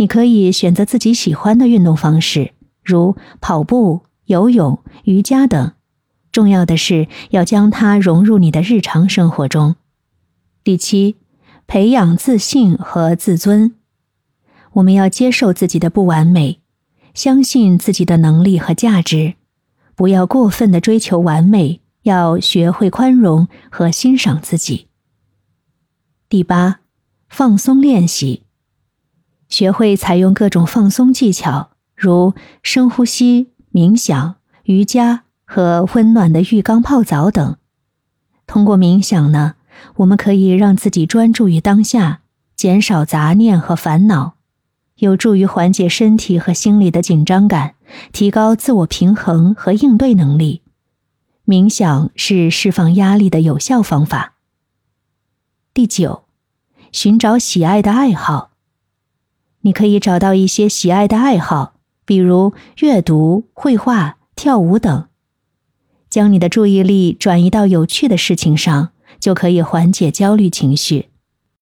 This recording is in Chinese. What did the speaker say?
你可以选择自己喜欢的运动方式，如跑步、游泳、瑜伽等。重要的是要将它融入你的日常生活中。第七，培养自信和自尊。我们要接受自己的不完美，相信自己的能力和价值，不要过分的追求完美，要学会宽容和欣赏自己。第八，放松练习。学会采用各种放松技巧，如深呼吸、冥想、瑜伽和温暖的浴缸泡澡等。通过冥想呢，我们可以让自己专注于当下，减少杂念和烦恼，有助于缓解身体和心理的紧张感，提高自我平衡和应对能力。冥想是释放压力的有效方法。第九，寻找喜爱的爱好。你可以找到一些喜爱的爱好，比如阅读、绘画、跳舞等，将你的注意力转移到有趣的事情上，就可以缓解焦虑情绪。